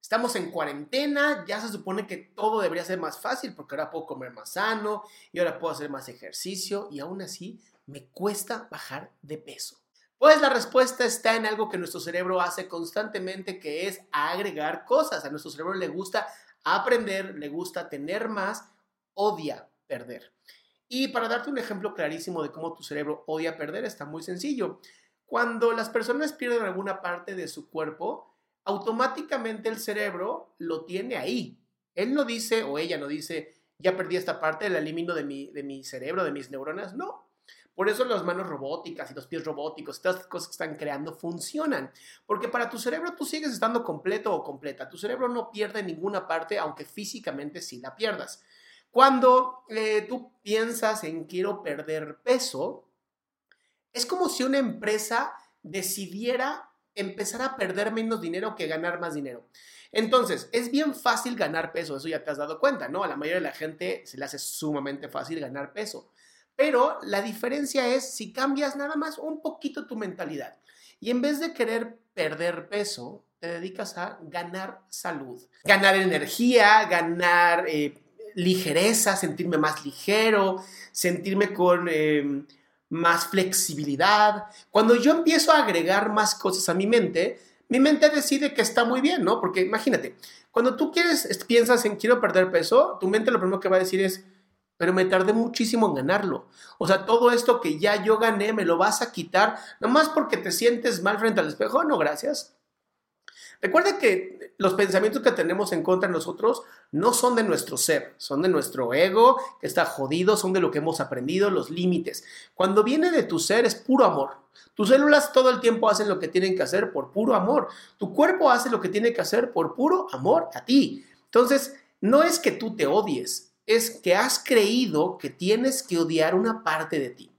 Estamos en cuarentena, ya se supone que todo debería ser más fácil porque ahora puedo comer más sano y ahora puedo hacer más ejercicio y aún así me cuesta bajar de peso. Pues la respuesta está en algo que nuestro cerebro hace constantemente, que es agregar cosas. A nuestro cerebro le gusta aprender, le gusta tener más, odia perder. Y para darte un ejemplo clarísimo de cómo tu cerebro odia perder, está muy sencillo. Cuando las personas pierden alguna parte de su cuerpo, automáticamente el cerebro lo tiene ahí. Él no dice, o ella no dice, ya perdí esta parte, la elimino de mi, de mi cerebro, de mis neuronas. No. Por eso las manos robóticas y los pies robóticos, estas cosas que están creando funcionan. Porque para tu cerebro tú sigues estando completo o completa. Tu cerebro no pierde ninguna parte, aunque físicamente sí la pierdas. Cuando eh, tú piensas en quiero perder peso, es como si una empresa decidiera empezar a perder menos dinero que ganar más dinero. Entonces, es bien fácil ganar peso, eso ya te has dado cuenta, ¿no? A la mayoría de la gente se le hace sumamente fácil ganar peso. Pero la diferencia es si cambias nada más un poquito tu mentalidad y en vez de querer perder peso, te dedicas a ganar salud, ganar energía, ganar eh, ligereza, sentirme más ligero, sentirme con... Eh, más flexibilidad. Cuando yo empiezo a agregar más cosas a mi mente, mi mente decide que está muy bien, ¿no? Porque imagínate, cuando tú quieres, piensas en quiero perder peso, tu mente lo primero que va a decir es, pero me tardé muchísimo en ganarlo. O sea, todo esto que ya yo gané, me lo vas a quitar, nomás porque te sientes mal frente al espejo. No, gracias. Recuerda que los pensamientos que tenemos en contra de nosotros no son de nuestro ser, son de nuestro ego, que está jodido, son de lo que hemos aprendido, los límites. Cuando viene de tu ser es puro amor. Tus células todo el tiempo hacen lo que tienen que hacer por puro amor. Tu cuerpo hace lo que tiene que hacer por puro amor a ti. Entonces, no es que tú te odies, es que has creído que tienes que odiar una parte de ti.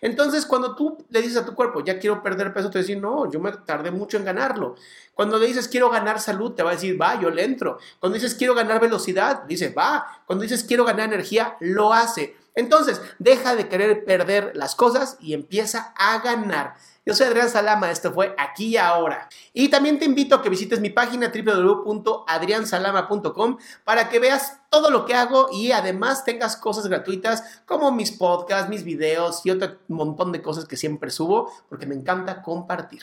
Entonces, cuando tú le dices a tu cuerpo, ya quiero perder peso, te va a decir, no, yo me tardé mucho en ganarlo. Cuando le dices, quiero ganar salud, te va a decir, va, yo le entro. Cuando dices, quiero ganar velocidad, dice, va. Cuando dices, quiero ganar energía, lo hace. Entonces, deja de querer perder las cosas y empieza a ganar. Yo soy Adrián Salama, esto fue Aquí y Ahora. Y también te invito a que visites mi página www.adriansalama.com para que veas todo lo que hago y además tengas cosas gratuitas como mis podcasts, mis videos y otro montón de cosas que siempre subo porque me encanta compartir.